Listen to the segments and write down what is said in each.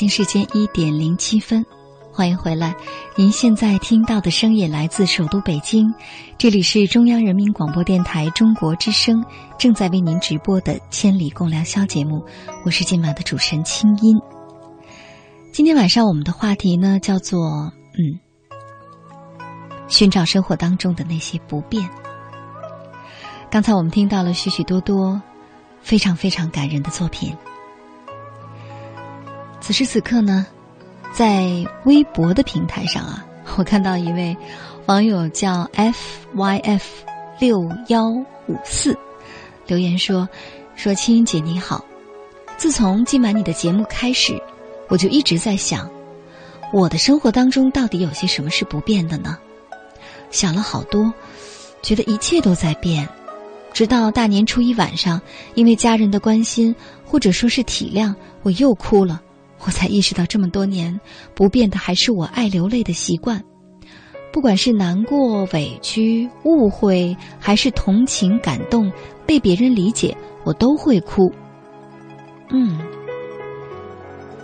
京时间一点零七分，欢迎回来。您现在听到的声音来自首都北京，这里是中央人民广播电台中国之声正在为您直播的《千里共良宵》节目。我是今晚的主持人清音。今天晚上我们的话题呢，叫做“嗯，寻找生活当中的那些不变”。刚才我们听到了许许多多非常非常感人的作品。此时此刻呢，在微博的平台上啊，我看到一位网友叫 fyf 六幺五四留言说：“说青音姐你好，自从今晚你的节目开始，我就一直在想，我的生活当中到底有些什么是不变的呢？想了好多，觉得一切都在变，直到大年初一晚上，因为家人的关心或者说是体谅，我又哭了。”我才意识到，这么多年不变的还是我爱流泪的习惯。不管是难过、委屈、误会，还是同情、感动，被别人理解，我都会哭。嗯，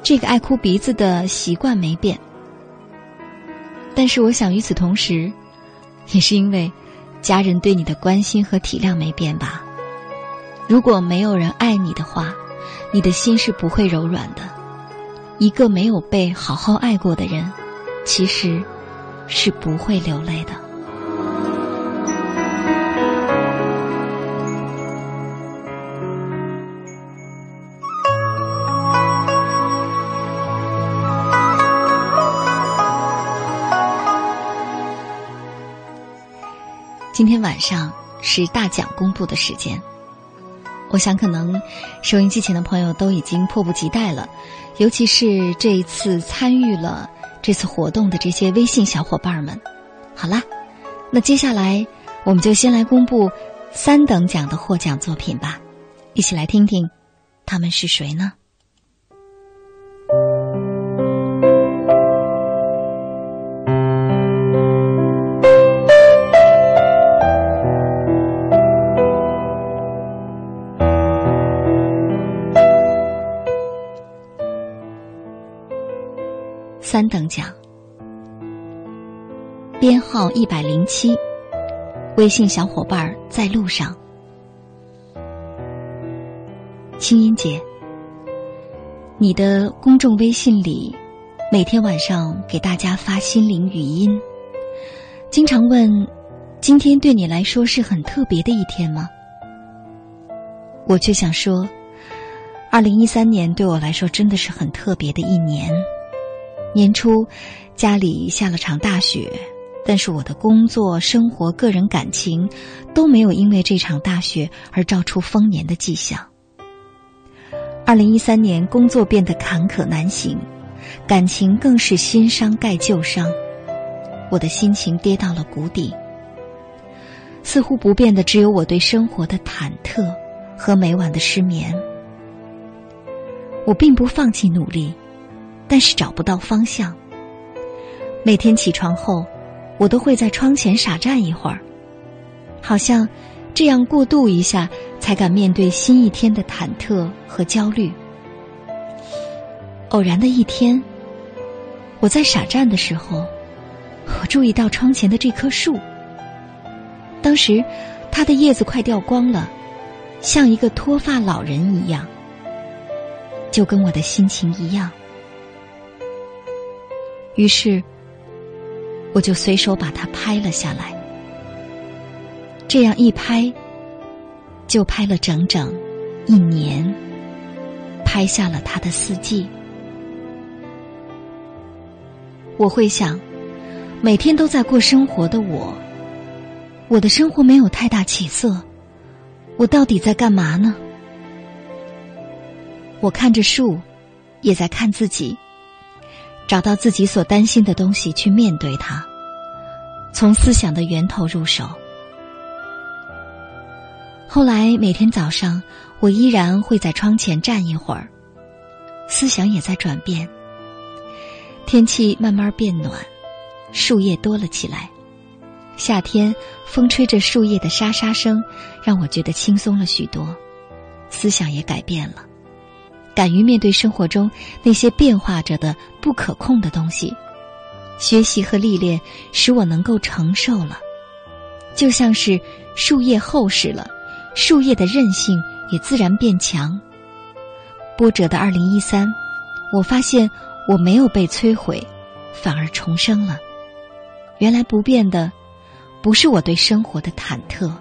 这个爱哭鼻子的习惯没变。但是，我想与此同时，也是因为家人对你的关心和体谅没变吧。如果没有人爱你的话，你的心是不会柔软的。一个没有被好好爱过的人，其实是不会流泪的。今天晚上是大奖公布的时间。我想，可能收音机前的朋友都已经迫不及待了，尤其是这一次参与了这次活动的这些微信小伙伴们。好啦，那接下来我们就先来公布三等奖的获奖作品吧，一起来听听他们是谁呢？号一百零七，微信小伙伴在路上。清音姐，你的公众微信里，每天晚上给大家发心灵语音，经常问：今天对你来说是很特别的一天吗？我却想说，二零一三年对我来说真的是很特别的一年。年初，家里下了场大雪，但是我的工作、生活、个人感情都没有因为这场大雪而照出丰年的迹象。二零一三年，工作变得坎坷难行，感情更是新伤盖旧伤，我的心情跌到了谷底。似乎不变的只有我对生活的忐忑和每晚的失眠。我并不放弃努力。但是找不到方向。每天起床后，我都会在窗前傻站一会儿，好像这样过渡一下，才敢面对新一天的忐忑和焦虑。偶然的一天，我在傻站的时候，我注意到窗前的这棵树。当时，它的叶子快掉光了，像一个脱发老人一样，就跟我的心情一样。于是，我就随手把它拍了下来。这样一拍，就拍了整整一年，拍下了它的四季。我会想，每天都在过生活的我，我的生活没有太大起色，我到底在干嘛呢？我看着树，也在看自己。找到自己所担心的东西，去面对它，从思想的源头入手。后来每天早上，我依然会在窗前站一会儿，思想也在转变。天气慢慢变暖，树叶多了起来。夏天风吹着树叶的沙沙声，让我觉得轻松了许多，思想也改变了。敢于面对生活中那些变化着的不可控的东西，学习和历练使我能够承受了，就像是树叶厚实了，树叶的韧性也自然变强。波折的二零一三，我发现我没有被摧毁，反而重生了。原来不变的，不是我对生活的忐忑，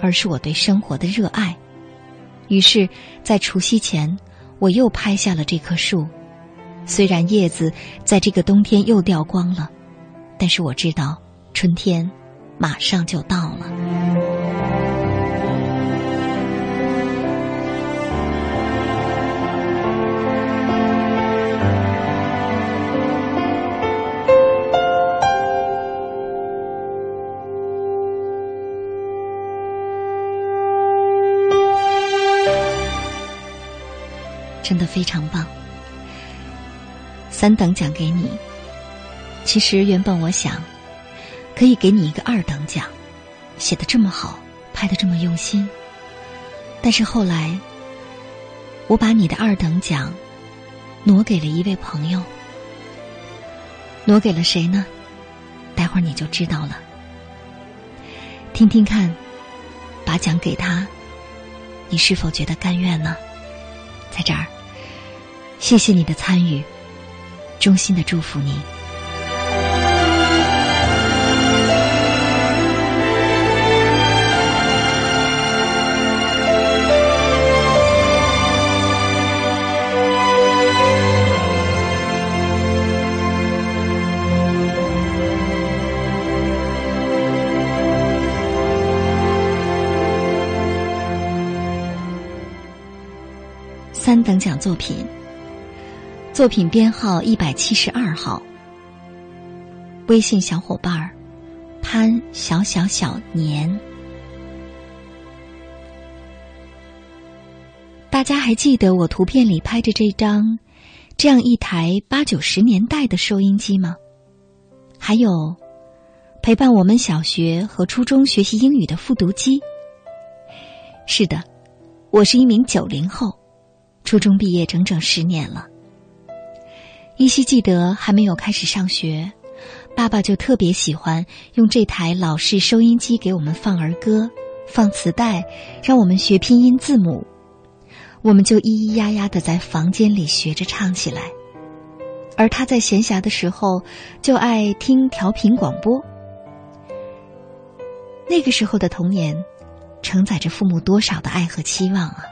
而是我对生活的热爱。于是，在除夕前。我又拍下了这棵树，虽然叶子在这个冬天又掉光了，但是我知道春天马上就到了。非常棒，三等奖给你。其实原本我想可以给你一个二等奖，写的这么好，拍的这么用心。但是后来，我把你的二等奖挪给了一位朋友，挪给了谁呢？待会儿你就知道了。听听看，把奖给他，你是否觉得甘愿呢？在这儿。谢谢你的参与，衷心的祝福你。三等奖作品。作品编号一百七十二号，微信小伙伴潘小小小年，大家还记得我图片里拍着这张这样一台八九十年代的收音机吗？还有陪伴我们小学和初中学习英语的复读机。是的，我是一名九零后，初中毕业整整十年了。依稀记得还没有开始上学，爸爸就特别喜欢用这台老式收音机给我们放儿歌、放磁带，让我们学拼音字母，我们就咿咿呀呀的在房间里学着唱起来。而他在闲暇的时候就爱听调频广播。那个时候的童年，承载着父母多少的爱和期望啊！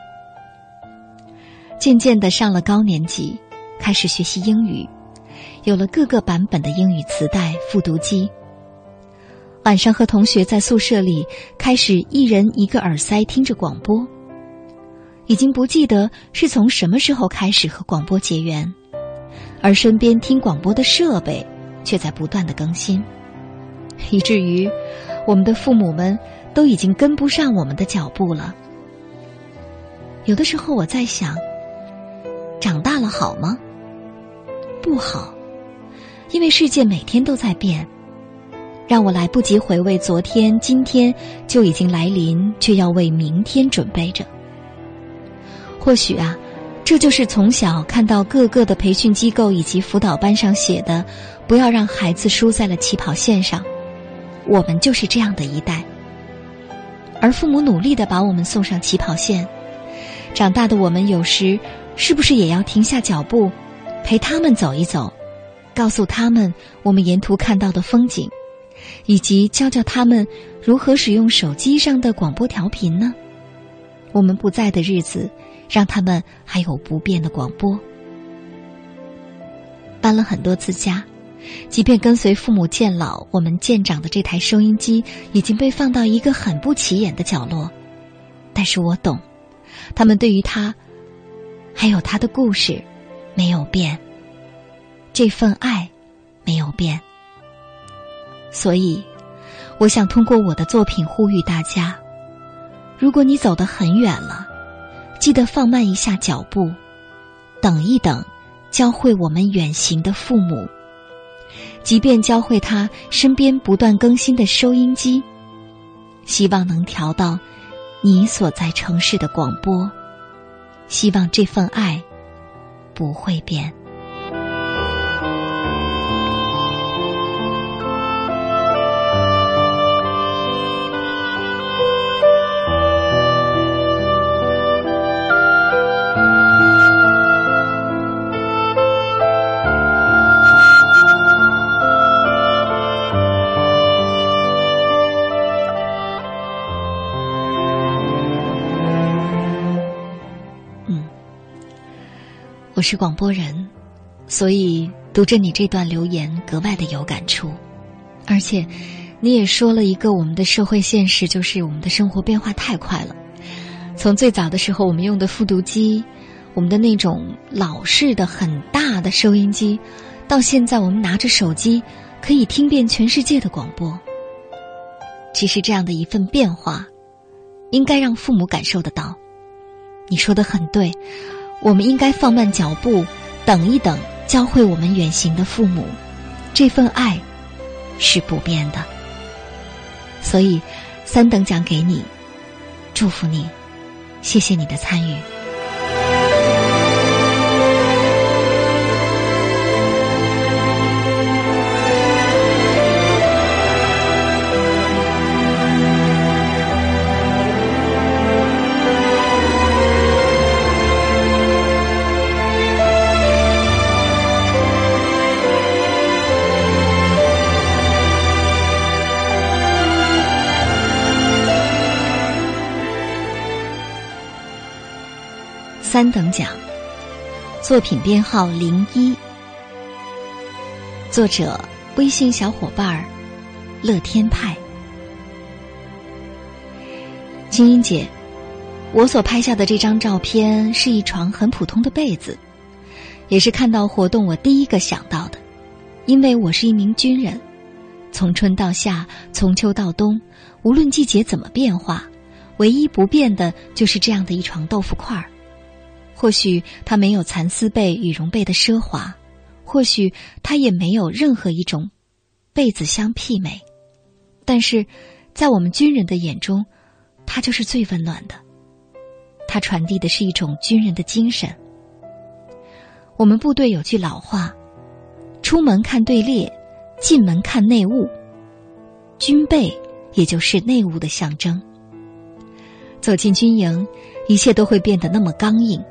渐渐的上了高年级。开始学习英语，有了各个版本的英语磁带、复读机。晚上和同学在宿舍里开始一人一个耳塞听着广播。已经不记得是从什么时候开始和广播结缘，而身边听广播的设备却在不断的更新，以至于我们的父母们都已经跟不上我们的脚步了。有的时候我在想，长大了好吗？不好，因为世界每天都在变，让我来不及回味昨天，今天就已经来临，却要为明天准备着。或许啊，这就是从小看到各个的培训机构以及辅导班上写的“不要让孩子输在了起跑线上”，我们就是这样的一代。而父母努力的把我们送上起跑线。长大的我们有时是不是也要停下脚步，陪他们走一走，告诉他们我们沿途看到的风景，以及教教他们如何使用手机上的广播调频呢？我们不在的日子，让他们还有不变的广播。搬了很多次家。即便跟随父母渐老，我们渐长的这台收音机已经被放到一个很不起眼的角落，但是我懂，他们对于他，还有他的故事，没有变，这份爱，没有变。所以，我想通过我的作品呼吁大家：如果你走得很远了，记得放慢一下脚步，等一等，教会我们远行的父母。即便教会他身边不断更新的收音机，希望能调到你所在城市的广播，希望这份爱不会变。是广播人，所以读着你这段留言格外的有感触，而且你也说了一个我们的社会现实，就是我们的生活变化太快了。从最早的时候，我们用的复读机，我们的那种老式的很大的收音机，到现在我们拿着手机可以听遍全世界的广播。其实这样的一份变化，应该让父母感受得到。你说的很对。我们应该放慢脚步，等一等，教会我们远行的父母，这份爱是不变的。所以，三等奖给你，祝福你，谢谢你的参与。作品编号零一，作者微信小伙伴儿乐天派。金英姐，我所拍下的这张照片是一床很普通的被子，也是看到活动我第一个想到的，因为我是一名军人，从春到夏，从秋到冬，无论季节怎么变化，唯一不变的就是这样的一床豆腐块儿。或许它没有蚕丝被、羽绒被的奢华，或许它也没有任何一种被子相媲美，但是，在我们军人的眼中，它就是最温暖的。它传递的是一种军人的精神。我们部队有句老话：“出门看队列，进门看内务。”军备也就是内务的象征。走进军营，一切都会变得那么刚硬。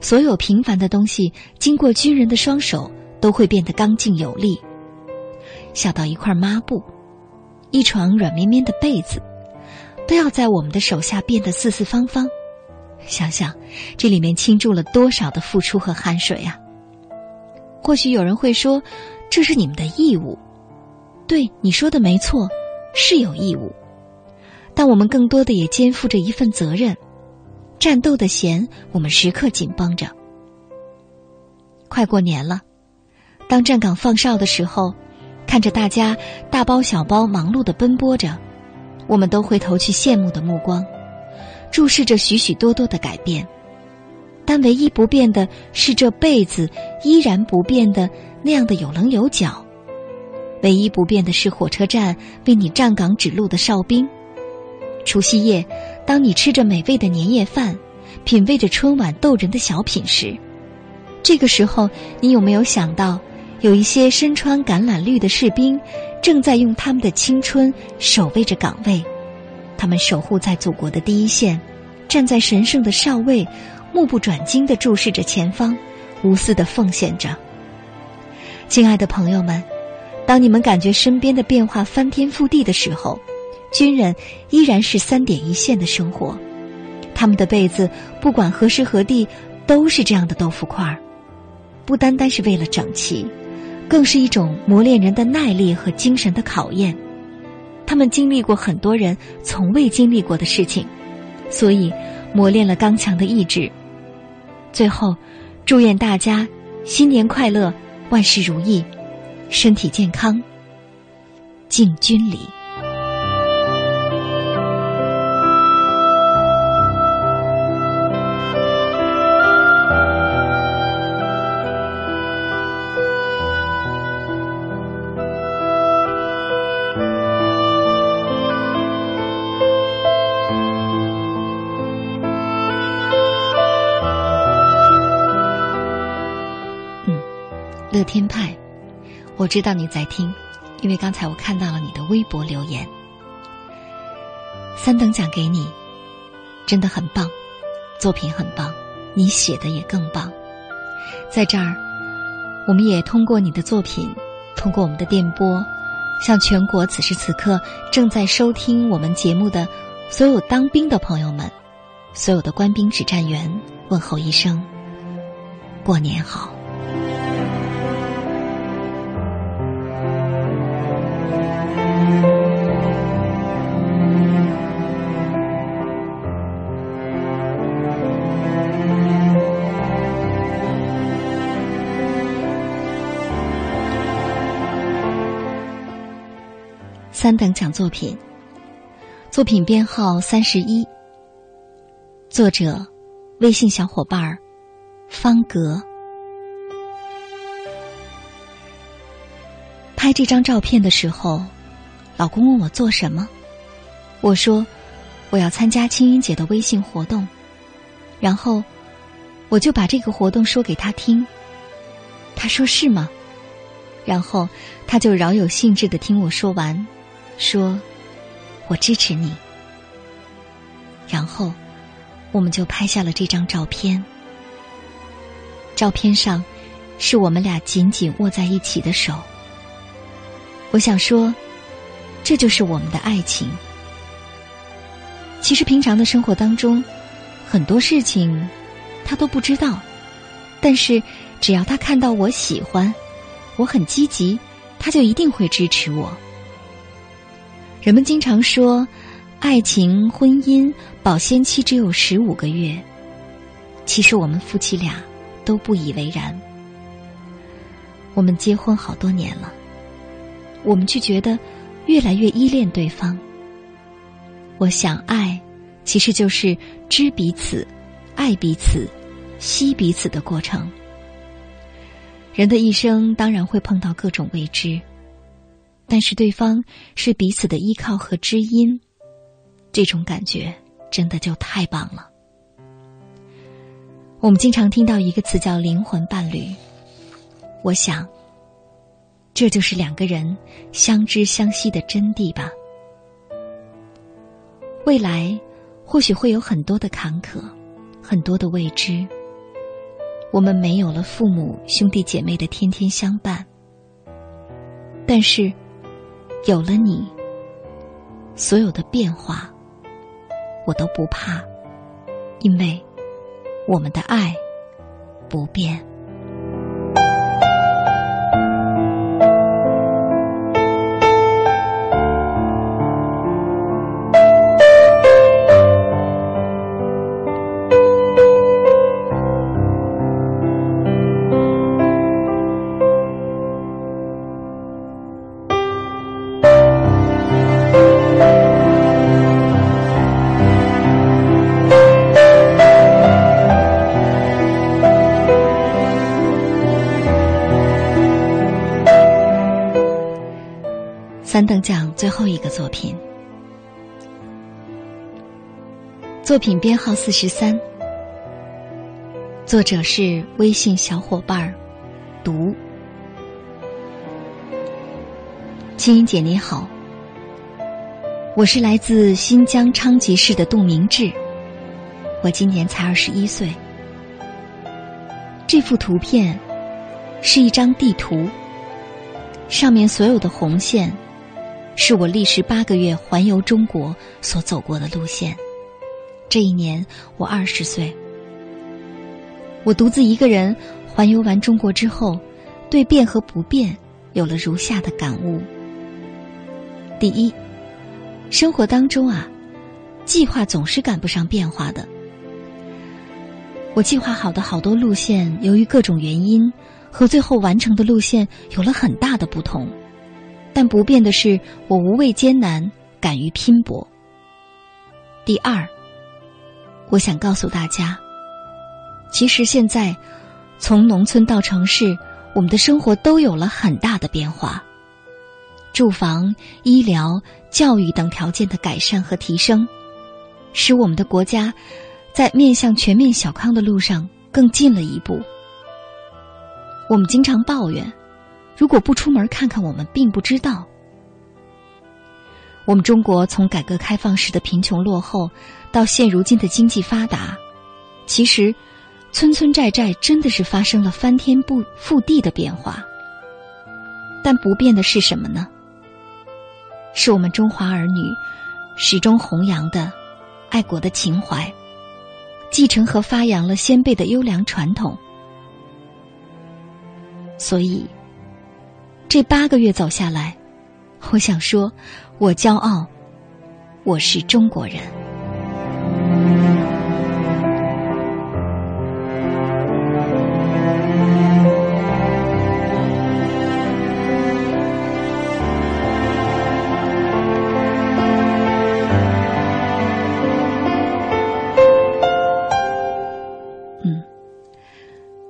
所有平凡的东西，经过军人的双手，都会变得刚劲有力。小到一块抹布，一床软绵绵的被子，都要在我们的手下变得四四方方。想想，这里面倾注了多少的付出和汗水啊！或许有人会说，这是你们的义务。对，你说的没错，是有义务，但我们更多的也肩负着一份责任。战斗的弦，我们时刻紧绷着。快过年了，当站岗放哨的时候，看着大家大包小包忙碌的奔波着，我们都回头去羡慕的目光，注视着许许多多的改变。但唯一不变的是这被子依然不变的那样的有棱有角，唯一不变的是火车站为你站岗指路的哨兵。除夕夜。当你吃着美味的年夜饭，品味着春晚逗人的小品时，这个时候，你有没有想到，有一些身穿橄榄绿的士兵，正在用他们的青春守卫着岗位，他们守护在祖国的第一线，站在神圣的哨位，目不转睛地注视着前方，无私的奉献着。亲爱的朋友们，当你们感觉身边的变化翻天覆地的时候，军人依然是三点一线的生活，他们的被子不管何时何地都是这样的豆腐块儿，不单单是为了整齐。更是一种磨练人的耐力和精神的考验。他们经历过很多人从未经历过的事情，所以磨练了刚强的意志。最后，祝愿大家新年快乐，万事如意，身体健康，敬军礼。我知道你在听，因为刚才我看到了你的微博留言。三等奖给你，真的很棒，作品很棒，你写的也更棒。在这儿，我们也通过你的作品，通过我们的电波，向全国此时此刻正在收听我们节目的所有当兵的朋友们，所有的官兵指战员问候一声：过年好。三等奖作品，作品编号三十一，作者微信小伙伴儿方格。拍这张照片的时候，老公问我做什么，我说我要参加青音姐的微信活动，然后我就把这个活动说给他听。他说是吗？然后他就饶有兴致的听我说完。说：“我支持你。”然后，我们就拍下了这张照片。照片上是我们俩紧紧握在一起的手。我想说，这就是我们的爱情。其实，平常的生活当中，很多事情他都不知道，但是只要他看到我喜欢，我很积极，他就一定会支持我。人们经常说，爱情婚姻保鲜期只有十五个月。其实我们夫妻俩都不以为然。我们结婚好多年了，我们却觉得越来越依恋对方。我想，爱其实就是知彼此、爱彼此、惜彼此的过程。人的一生当然会碰到各种未知。但是对方是彼此的依靠和知音，这种感觉真的就太棒了。我们经常听到一个词叫“灵魂伴侣”，我想，这就是两个人相知相惜的真谛吧。未来或许会有很多的坎坷，很多的未知。我们没有了父母兄弟姐妹的天天相伴，但是。有了你，所有的变化，我都不怕，因为我们的爱不变。作品编号四十三，作者是微信小伙伴儿，读。青音姐你好，我是来自新疆昌吉市的杜明志，我今年才二十一岁。这幅图片是一张地图，上面所有的红线是我历时八个月环游中国所走过的路线。这一年我二十岁，我独自一个人环游完中国之后，对变和不变有了如下的感悟：第一。生活当中啊，计划总是赶不上变化的。我计划好的好多路线，由于各种原因，和最后完成的路线有了很大的不同。但不变的是，我无畏艰难，敢于拼搏。第二，我想告诉大家，其实现在，从农村到城市，我们的生活都有了很大的变化。住房、医疗、教育等条件的改善和提升，使我们的国家在面向全面小康的路上更近了一步。我们经常抱怨，如果不出门看看，我们并不知道。我们中国从改革开放时的贫穷落后，到现如今的经济发达，其实村村寨寨真的是发生了翻天不覆地的变化。但不变的是什么呢？是我们中华儿女始终弘扬的爱国的情怀，继承和发扬了先辈的优良传统。所以，这八个月走下来，我想说，我骄傲，我是中国人。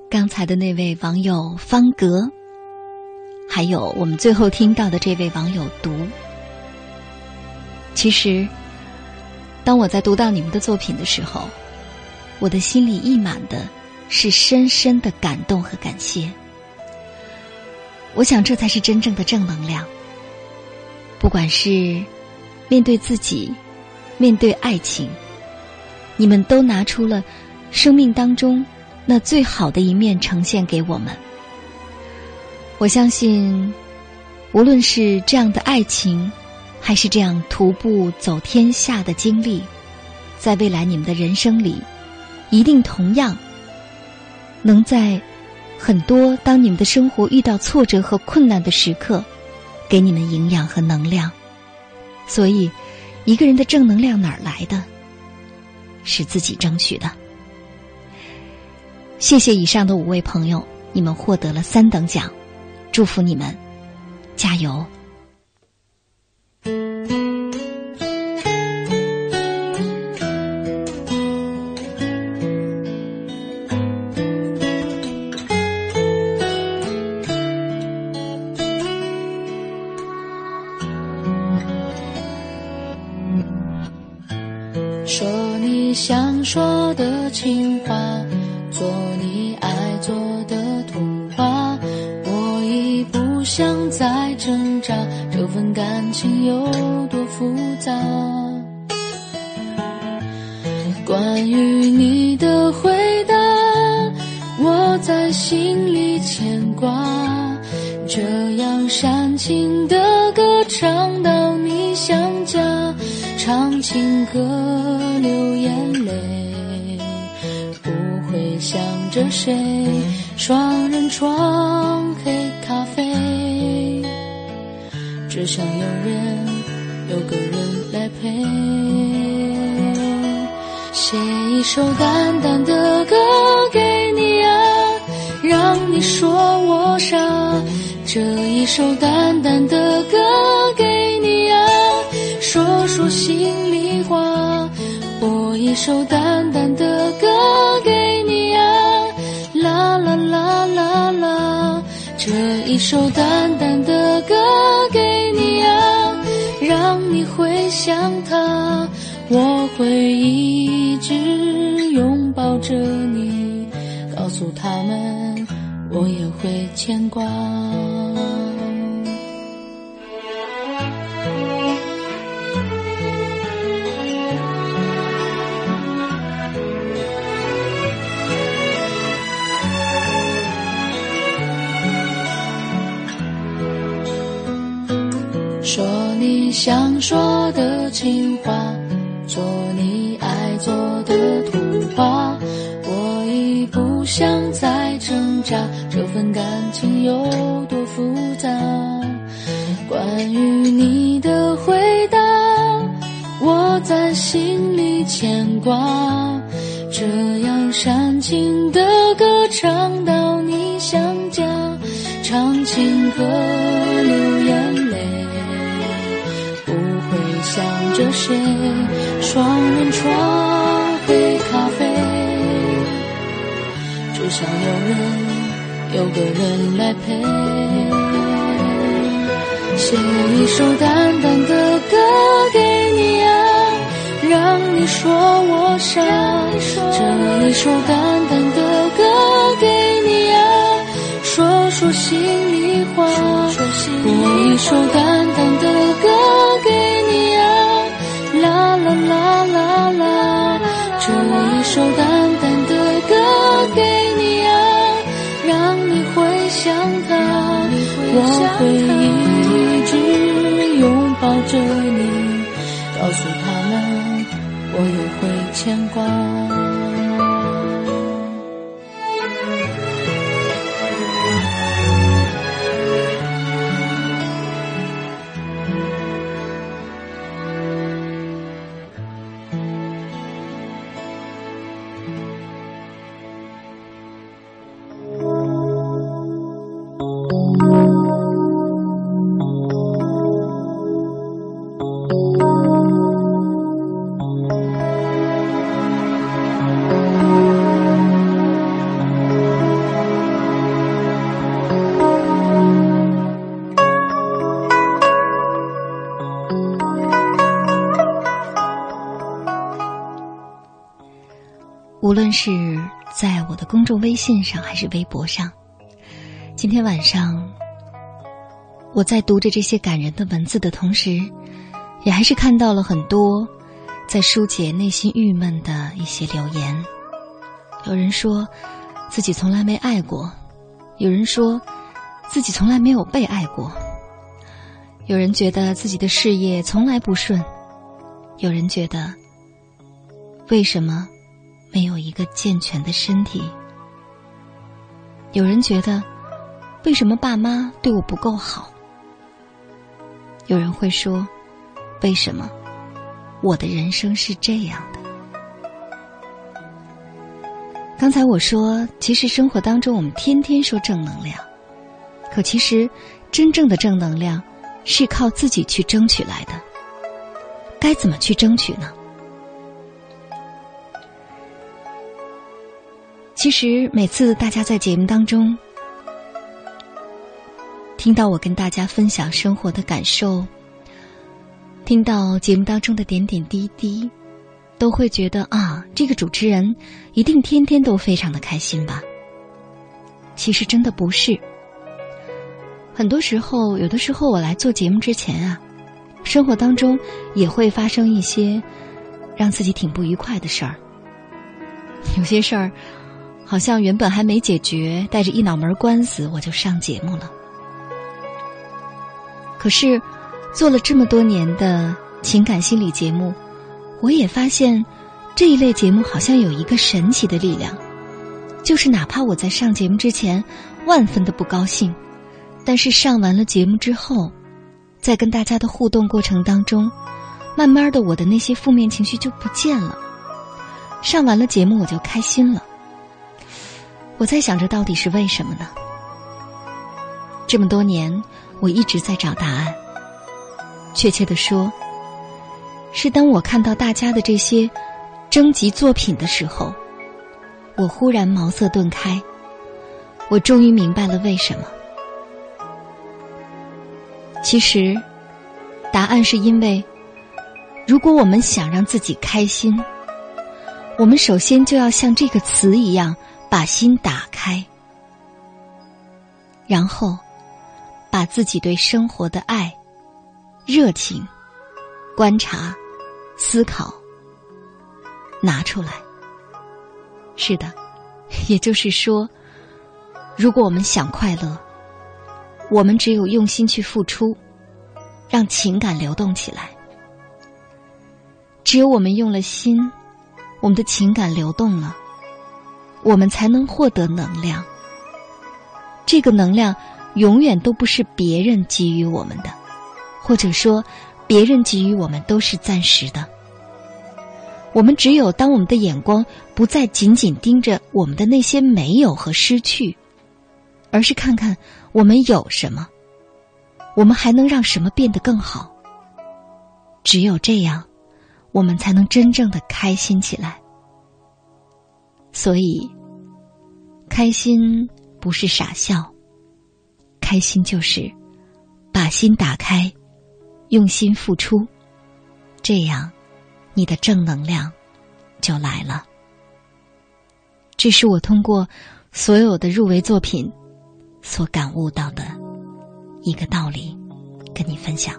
刚才的那位网友方格，还有我们最后听到的这位网友读。其实，当我在读到你们的作品的时候，我的心里溢满的是深深的感动和感谢。我想，这才是真正的正能量。不管是面对自己，面对爱情，你们都拿出了生命当中。那最好的一面呈现给我们。我相信，无论是这样的爱情，还是这样徒步走天下的经历，在未来你们的人生里，一定同样能在很多当你们的生活遇到挫折和困难的时刻，给你们营养和能量。所以，一个人的正能量哪儿来的？是自己争取的。谢谢以上的五位朋友，你们获得了三等奖，祝福你们，加油！说的情话。做你爱做的童话，我已不想再挣扎，这份感情有多复杂？关于你的回答，我在心里牵挂，这样煽情的歌唱到你想家，唱情歌流眼泪。想着谁？双人床，黑咖啡，只想有人，有个人来陪。写一首淡淡的歌给你啊，让你说我傻。这一首淡淡的歌给你啊，说说心里话。播一首淡淡的歌给。一首淡淡的歌给你啊，让你回想他，我会一直拥抱着你，告诉他们我也会牵挂。想说的情话，做你爱做的图画。我已不想再挣扎，这份感情有多复杂？关于你的回答，我在心里牵挂。这样煽情的歌唱到你想家，唱情歌双人床黑咖啡，只想有人有个人来陪。写一首淡淡的歌给你啊。让你说我傻，这一首淡淡的歌给你啊，说说心里话。播一首淡淡的首淡淡的歌给你啊，让你会想他，我会一直拥抱着你，告诉他们。我也会牵挂。无论是在我的公众微信上还是微博上，今天晚上我在读着这些感人的文字的同时，也还是看到了很多在疏解内心郁闷的一些留言。有人说自己从来没爱过，有人说自己从来没有被爱过，有人觉得自己的事业从来不顺，有人觉得为什么？没有一个健全的身体。有人觉得，为什么爸妈对我不够好？有人会说，为什么我的人生是这样的？刚才我说，其实生活当中我们天天说正能量，可其实真正的正能量是靠自己去争取来的。该怎么去争取呢？其实每次大家在节目当中听到我跟大家分享生活的感受，听到节目当中的点点滴滴，都会觉得啊，这个主持人一定天天都非常的开心吧？其实真的不是。很多时候，有的时候我来做节目之前啊，生活当中也会发生一些让自己挺不愉快的事儿，有些事儿。好像原本还没解决，带着一脑门官司我就上节目了。可是做了这么多年的情感心理节目，我也发现这一类节目好像有一个神奇的力量，就是哪怕我在上节目之前万分的不高兴，但是上完了节目之后，在跟大家的互动过程当中，慢慢的我的那些负面情绪就不见了。上完了节目我就开心了。我在想着到底是为什么呢？这么多年，我一直在找答案。确切的说，是当我看到大家的这些征集作品的时候，我忽然茅塞顿开。我终于明白了为什么。其实，答案是因为，如果我们想让自己开心，我们首先就要像这个词一样。把心打开，然后把自己对生活的爱、热情、观察、思考拿出来。是的，也就是说，如果我们想快乐，我们只有用心去付出，让情感流动起来。只有我们用了心，我们的情感流动了，我们才能获得能量。这个能量永远都不是别人给予我们的，或者说，别人给予我们都是暂时的。我们只有当我们的眼光不再紧紧盯着我们的那些没有和失去，而是看看我们有什么，我们还能让什么变得更好。只有这样，我们才能真正的开心起来。所以，开心不是傻笑，开心就是把心打开，用心付出，这样。你的正能量就来了。这是我通过所有的入围作品所感悟到的一个道理，跟你分享。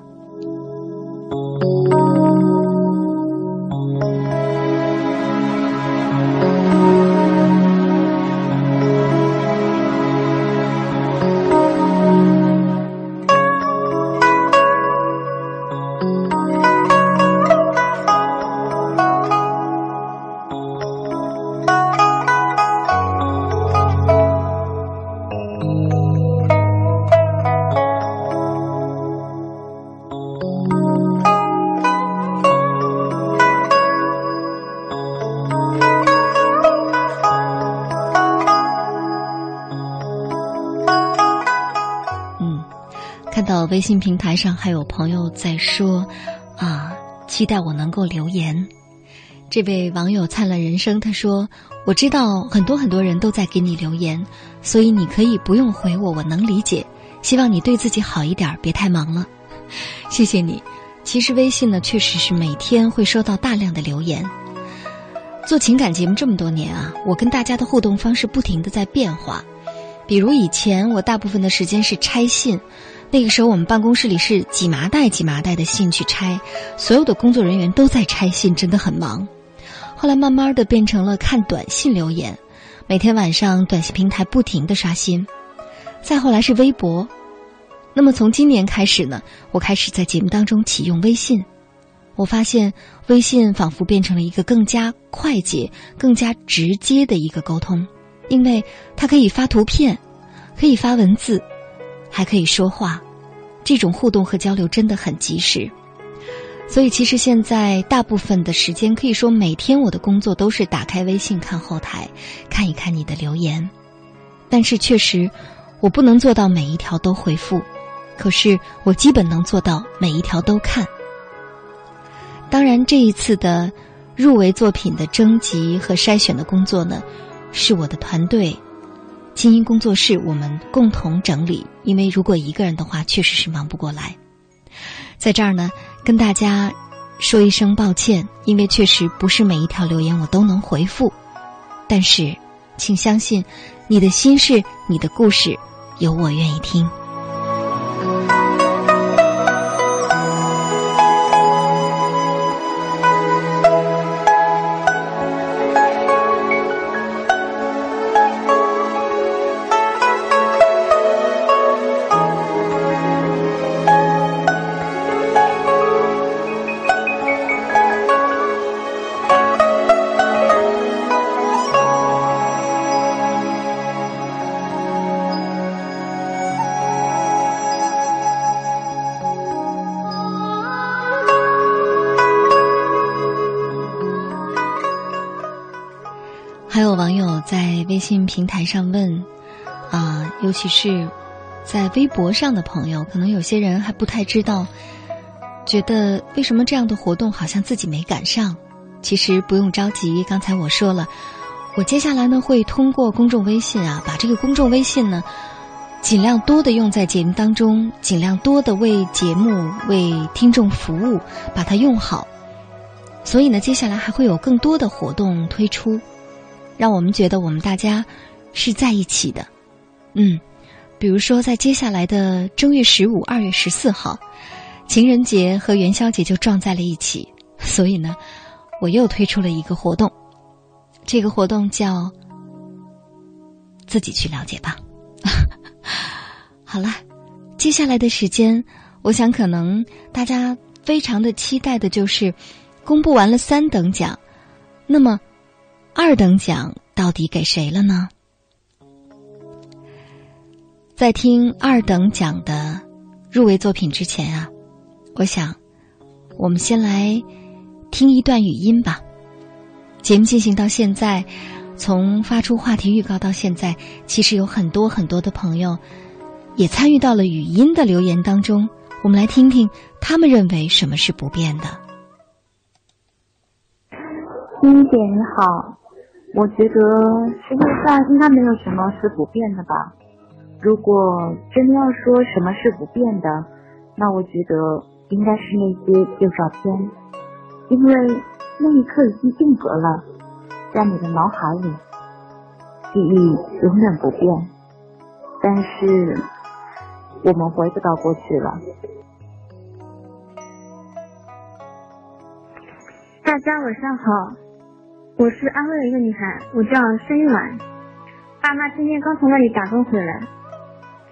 微信平台上还有朋友在说，啊，期待我能够留言。这位网友灿烂人生他说：“我知道很多很多人都在给你留言，所以你可以不用回我，我能理解。希望你对自己好一点，别太忙了。谢谢你。其实微信呢，确实是每天会收到大量的留言。做情感节目这么多年啊，我跟大家的互动方式不停的在变化。比如以前我大部分的时间是拆信。”那个时候，我们办公室里是几麻袋几麻袋的信去拆，所有的工作人员都在拆信，真的很忙。后来慢慢的变成了看短信留言，每天晚上短信平台不停的刷新。再后来是微博，那么从今年开始呢，我开始在节目当中启用微信。我发现微信仿佛变成了一个更加快捷、更加直接的一个沟通，因为它可以发图片，可以发文字。还可以说话，这种互动和交流真的很及时。所以，其实现在大部分的时间，可以说每天我的工作都是打开微信看后台，看一看你的留言。但是，确实我不能做到每一条都回复，可是我基本能做到每一条都看。当然，这一次的入围作品的征集和筛选的工作呢，是我的团队。精英工作室，我们共同整理。因为如果一个人的话，确实是忙不过来。在这儿呢，跟大家说一声抱歉，因为确实不是每一条留言我都能回复。但是，请相信，你的心事，你的故事，有我愿意听。信平台上问，啊，尤其是在微博上的朋友，可能有些人还不太知道，觉得为什么这样的活动好像自己没赶上。其实不用着急，刚才我说了，我接下来呢会通过公众微信啊，把这个公众微信呢尽量多的用在节目当中，尽量多的为节目为听众服务，把它用好。所以呢，接下来还会有更多的活动推出。让我们觉得我们大家是在一起的，嗯，比如说在接下来的正月十五、二月十四号，情人节和元宵节就撞在了一起，所以呢，我又推出了一个活动，这个活动叫“自己去了解吧”。好了，接下来的时间。我想可能大家非常的期待的就是公布完了三等奖，那么二等奖到底给谁了呢？在听二等奖的入围作品之前啊，我想我们先来听一段语音吧。节目进行到现在，从发出话题预告到现在，其实有很多很多的朋友也参与到了语音的留言当中。我们来听听他们认为什么是不变的。欣姐你好，我觉得世界上应该没有什么是不变的吧。如果真的要说什么是不变的，那我觉得应该是那些旧照片，因为那一刻已经定格了，在你的脑海里，记忆永远不变。但是我们回不到过去了。大家晚上好，我是安徽的一个女孩，我叫申玉婉，爸妈今天刚从那里打工回来。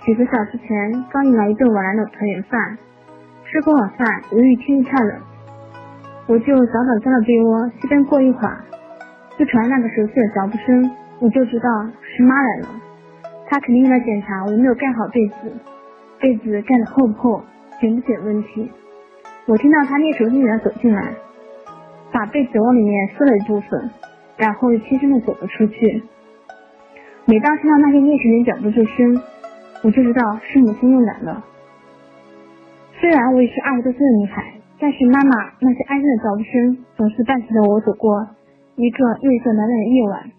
几个小时前刚饮了一顿晚来的团圆饭，吃过晚饭，由于天气太冷，我就早早钻到被窝，熄灯过一会儿，就传来那个熟悉的脚步声，我就知道是妈来了。她肯定来检查我没有盖好被子，被子盖的厚不厚，紧不紧的问题。我听到她蹑手蹑脚走进来，把被子往里面塞了一部分，然后又轻声的走了出去。每当听到那些蹑手蹑脚步声，我就知道是母亲又来了。虽然我也是二十多岁的女孩，但是妈妈那些安静的脚步声总是伴随着我走过一个又一个难耐的夜晚。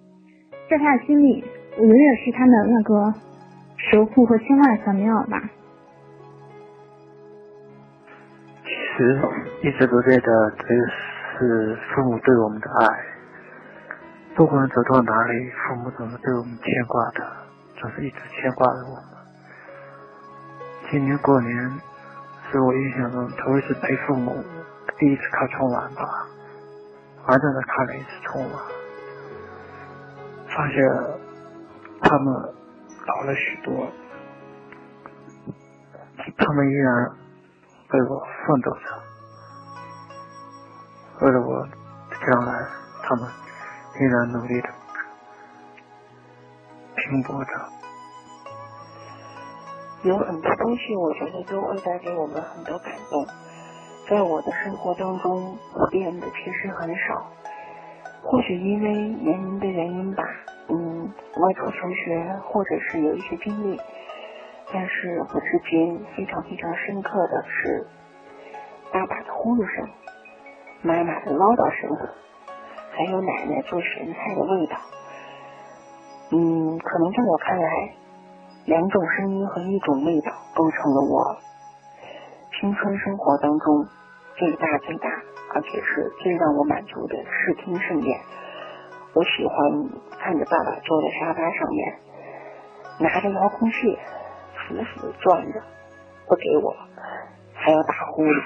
在她的心里，我永远是她的那个守护和牵挂的小棉袄吧。其实一直都觉得这是父母对我们的爱，不管走到哪里，父母总是对我们牵挂的，总是一直牵挂着我们。今年过年是我印象中头一次陪父母第一次看春晚吧，完整的看了一次春晚，发现他们老了许多，他们依然为我奋斗着，为了我将来，他们依然努力着拼搏着。有很多东西，我觉得都会带给我们很多感动。在我的生活当中，不变的其实很少。或许因为年龄的原因吧，嗯，外出求学，或者是有一些经历。但是我至今非常非常深刻的是，爸爸的呼噜声，妈妈的唠叨声，还有奶奶做咸菜的味道。嗯，可能在我看来。两种声音和一种味道，构成了我青春生活当中最大最大，而且是最让我满足的视听盛宴。我喜欢看着爸爸坐在沙发上面，拿着遥控器，死死转着，不给我，还要打呼噜。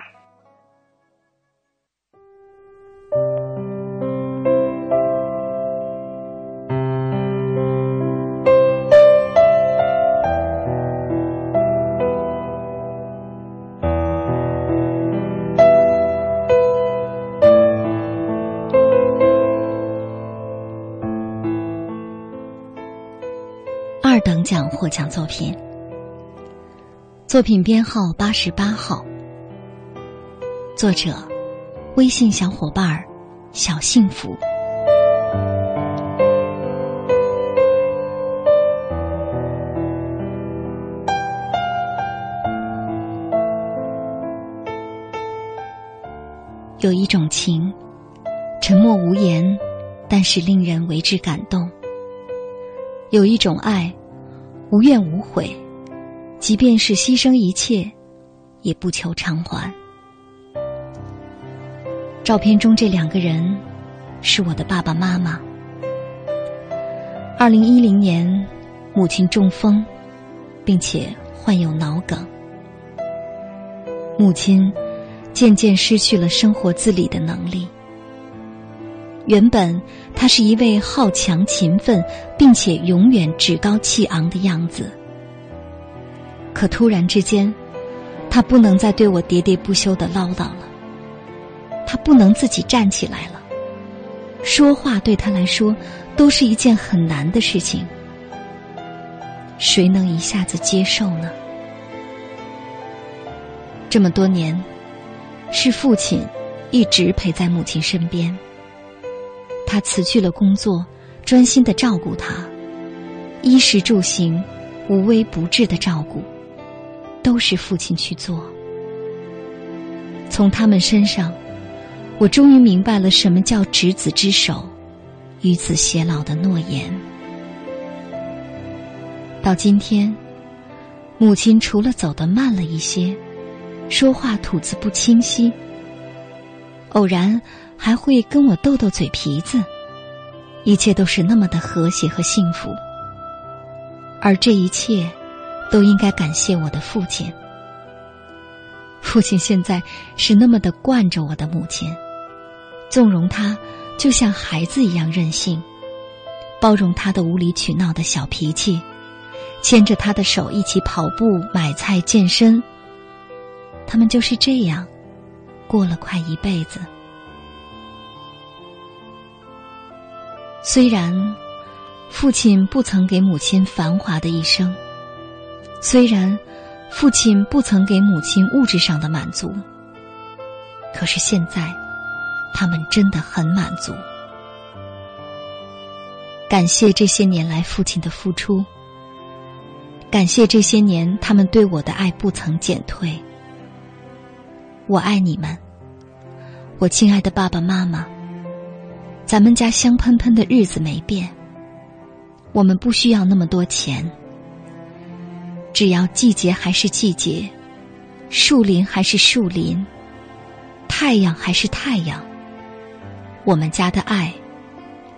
获奖作品，作品编号八十八号，作者微信小伙伴小幸福。有一种情，沉默无言，但是令人为之感动。有一种爱。无怨无悔，即便是牺牲一切，也不求偿还。照片中这两个人，是我的爸爸妈妈。二零一零年，母亲中风，并且患有脑梗，母亲渐渐失去了生活自理的能力。原本他是一位好强、勤奋，并且永远趾高气昂的样子。可突然之间，他不能再对我喋喋不休的唠叨了，他不能自己站起来了。说话对他来说都是一件很难的事情，谁能一下子接受呢？这么多年，是父亲一直陪在母亲身边。他辞去了工作，专心的照顾她，衣食住行无微不至的照顾，都是父亲去做。从他们身上，我终于明白了什么叫执子之手，与子偕老的诺言。到今天，母亲除了走得慢了一些。说话吐字不清晰，偶然还会跟我斗斗嘴皮子，一切都是那么的和谐和幸福。而这一切，都应该感谢我的父亲。父亲现在是那么的惯着我的母亲，纵容他就像孩子一样任性，包容他的无理取闹的小脾气，牵着他的手一起跑步、买菜、健身。他们就是这样过了快一辈子。虽然父亲不曾给母亲繁华的一生，虽然父亲不曾给母亲物质上的满足，可是现在他们真的很满足。感谢这些年来父亲的付出，感谢这些年他们对我的爱不曾减退。我爱你们，我亲爱的爸爸妈妈。咱们家香喷喷的日子没变。我们不需要那么多钱，只要季节还是季节，树林还是树林，太阳还是太阳，我们家的爱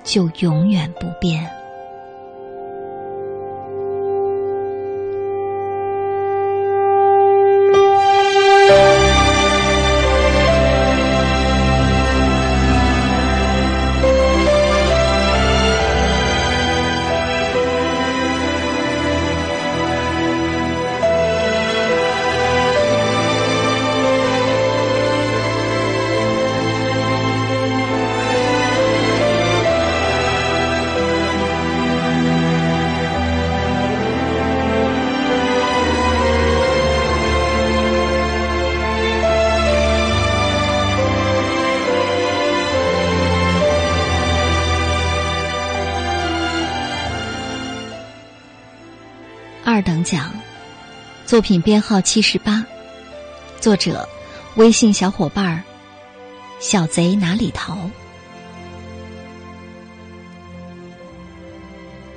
就永远不变。奖，作品编号七十八，作者微信小伙伴儿小贼哪里逃？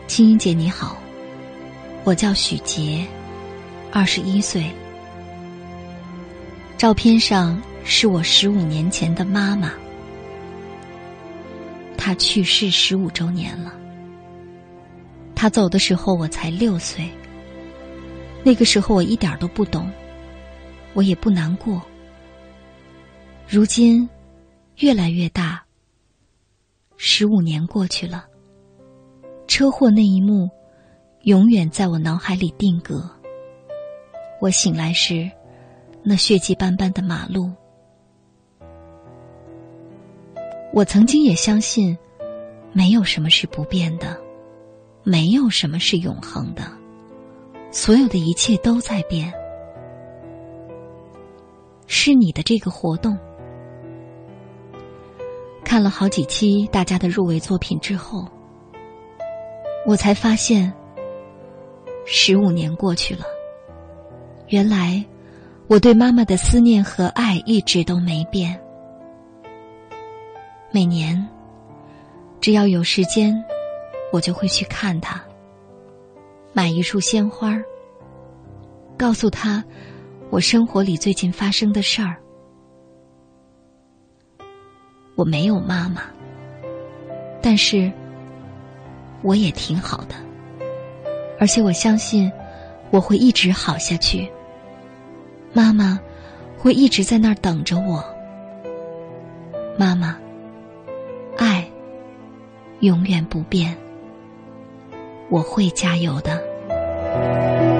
青音姐你好，我叫许杰，二十一岁。照片上是我十五年前的妈妈，她去世十五周年了。她走的时候我才六岁。那个时候我一点都不懂，我也不难过。如今，越来越大。十五年过去了，车祸那一幕，永远在我脑海里定格。我醒来时，那血迹斑斑的马路。我曾经也相信，没有什么是不变的，没有什么是永恒的。所有的一切都在变，是你的这个活动。看了好几期大家的入围作品之后，我才发现，十五年过去了，原来我对妈妈的思念和爱一直都没变。每年，只要有时间，我就会去看她。买一束鲜花告诉他我生活里最近发生的事儿。我没有妈妈，但是我也挺好的，而且我相信我会一直好下去。妈妈会一直在那儿等着我。妈妈，爱永远不变。我会加油的。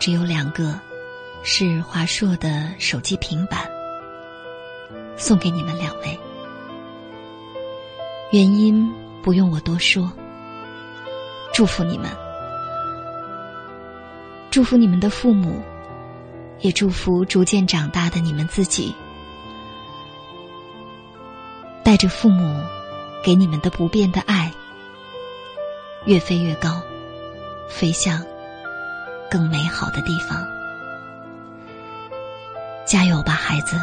只有两个，是华硕的手机平板，送给你们两位。原因不用我多说，祝福你们，祝福你们的父母，也祝福逐渐长大的你们自己，带着父母给你们的不变的爱，越飞越高，飞向。更美好的地方，加油吧，孩子！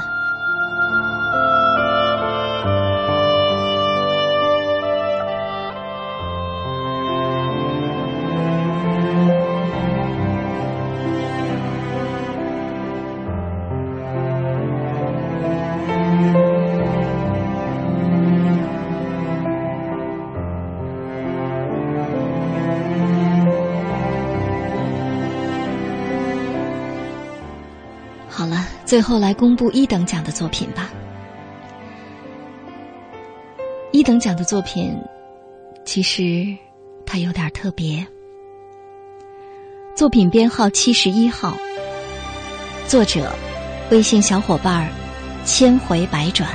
最后来公布一等奖的作品吧。一等奖的作品，其实它有点特别。作品编号七十一号，作者微信小伙伴千回百转。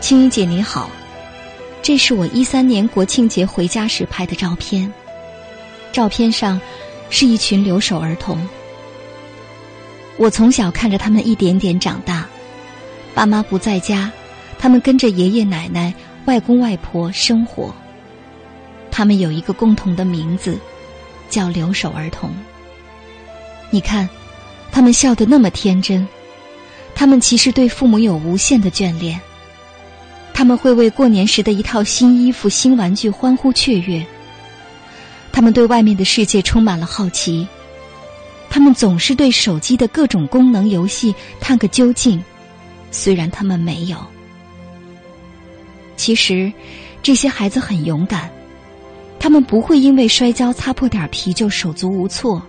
青衣姐你好，这是我一三年国庆节回家时拍的照片，照片上是一群留守儿童。我从小看着他们一点点长大，爸妈不在家，他们跟着爷爷奶奶、外公外婆生活。他们有一个共同的名字，叫留守儿童。你看，他们笑得那么天真，他们其实对父母有无限的眷恋。他们会为过年时的一套新衣服、新玩具欢呼雀跃。他们对外面的世界充满了好奇。他们总是对手机的各种功能游戏探个究竟，虽然他们没有。其实，这些孩子很勇敢，他们不会因为摔跤擦破点皮就手足无措。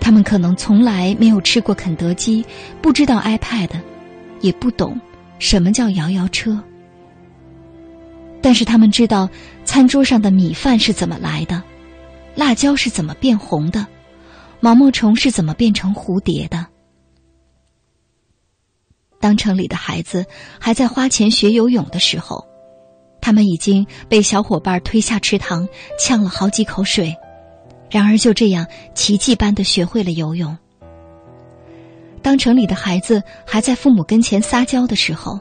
他们可能从来没有吃过肯德基，不知道 iPad，也不懂什么叫摇摇车。但是他们知道餐桌上的米饭是怎么来的，辣椒是怎么变红的。毛毛虫是怎么变成蝴蝶的？当城里的孩子还在花钱学游泳的时候，他们已经被小伙伴推下池塘呛了好几口水，然而就这样奇迹般的学会了游泳。当城里的孩子还在父母跟前撒娇的时候，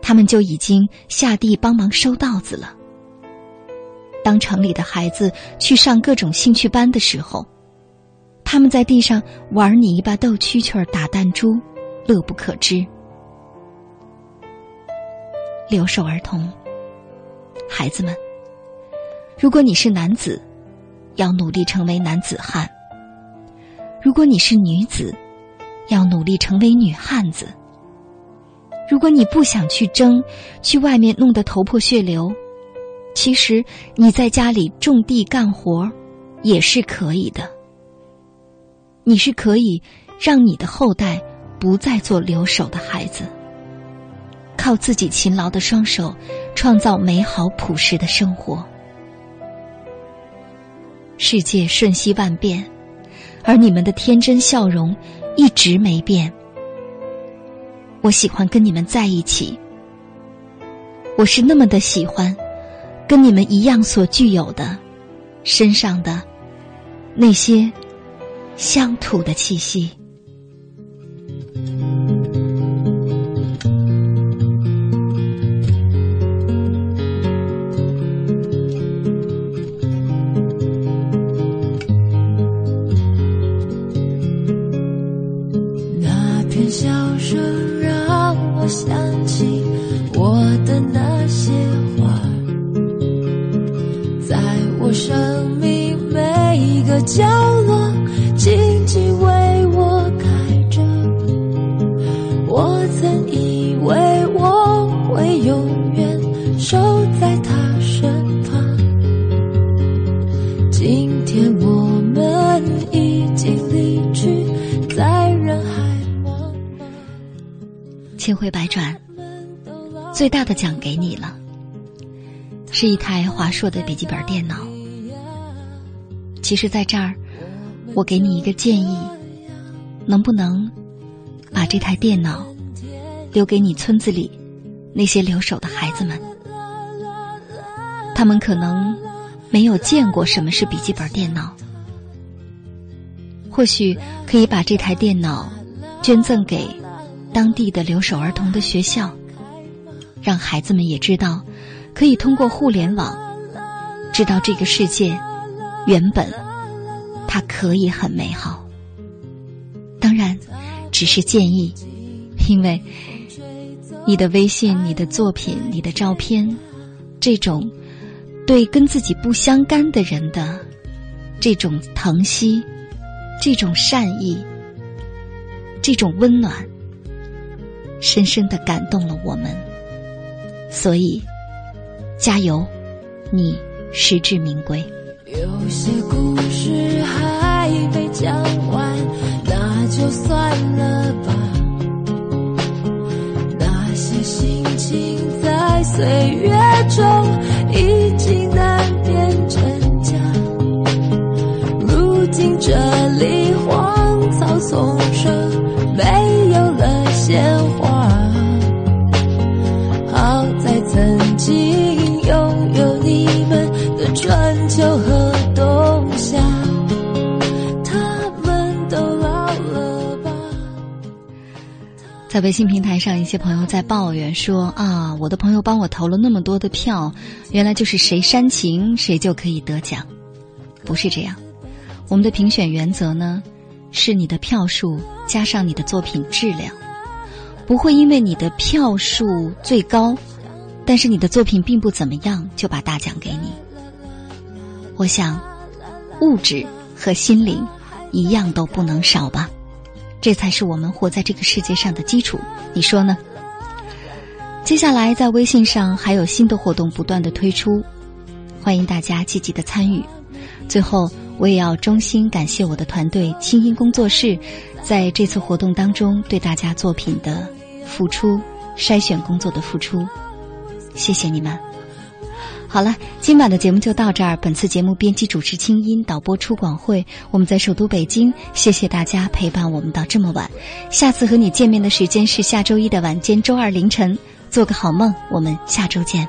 他们就已经下地帮忙收稻子了。当城里的孩子去上各种兴趣班的时候，他们在地上玩泥巴、斗蛐蛐、打弹珠，乐不可支。留守儿童，孩子们，如果你是男子，要努力成为男子汉；如果你是女子，要努力成为女汉子。如果你不想去争，去外面弄得头破血流，其实你在家里种地干活也是可以的。你是可以让你的后代不再做留守的孩子，靠自己勤劳的双手创造美好朴实的生活。世界瞬息万变，而你们的天真笑容一直没变。我喜欢跟你们在一起，我是那么的喜欢跟你们一样所具有的身上的那些。乡土的气息。千回百转，最大的奖给你了，是一台华硕的笔记本电脑。其实，在这儿，我给你一个建议，能不能把这台电脑留给你村子里那些留守的孩子们？他们可能没有见过什么是笔记本电脑，或许可以把这台电脑捐赠给当地的留守儿童的学校，让孩子们也知道，可以通过互联网知道这个世界。原本，它可以很美好。当然，只是建议，因为你的微信、你的作品、你的照片，这种对跟自己不相干的人的这种疼惜、这种善意、这种温暖，深深的感动了我们。所以，加油，你实至名归。有些故事还没讲完，那就算了吧。那些心情在岁月中已经难辨真假。如今这里荒草丛，了鲜花。好在曾经拥有你们的春秋和。在微信平台上，一些朋友在抱怨说：“啊，我的朋友帮我投了那么多的票，原来就是谁煽情谁就可以得奖，不是这样。我们的评选原则呢，是你的票数加上你的作品质量，不会因为你的票数最高，但是你的作品并不怎么样，就把大奖给你。我想，物质和心灵一样都不能少吧。”这才是我们活在这个世界上的基础，你说呢？接下来在微信上还有新的活动不断的推出，欢迎大家积极的参与。最后，我也要衷心感谢我的团队清音工作室，在这次活动当中对大家作品的付出、筛选工作的付出，谢谢你们。好了，今晚的节目就到这儿。本次节目编辑主持清音，导播出广汇。我们在首都北京，谢谢大家陪伴我们到这么晚。下次和你见面的时间是下周一的晚间，周二凌晨。做个好梦，我们下周见。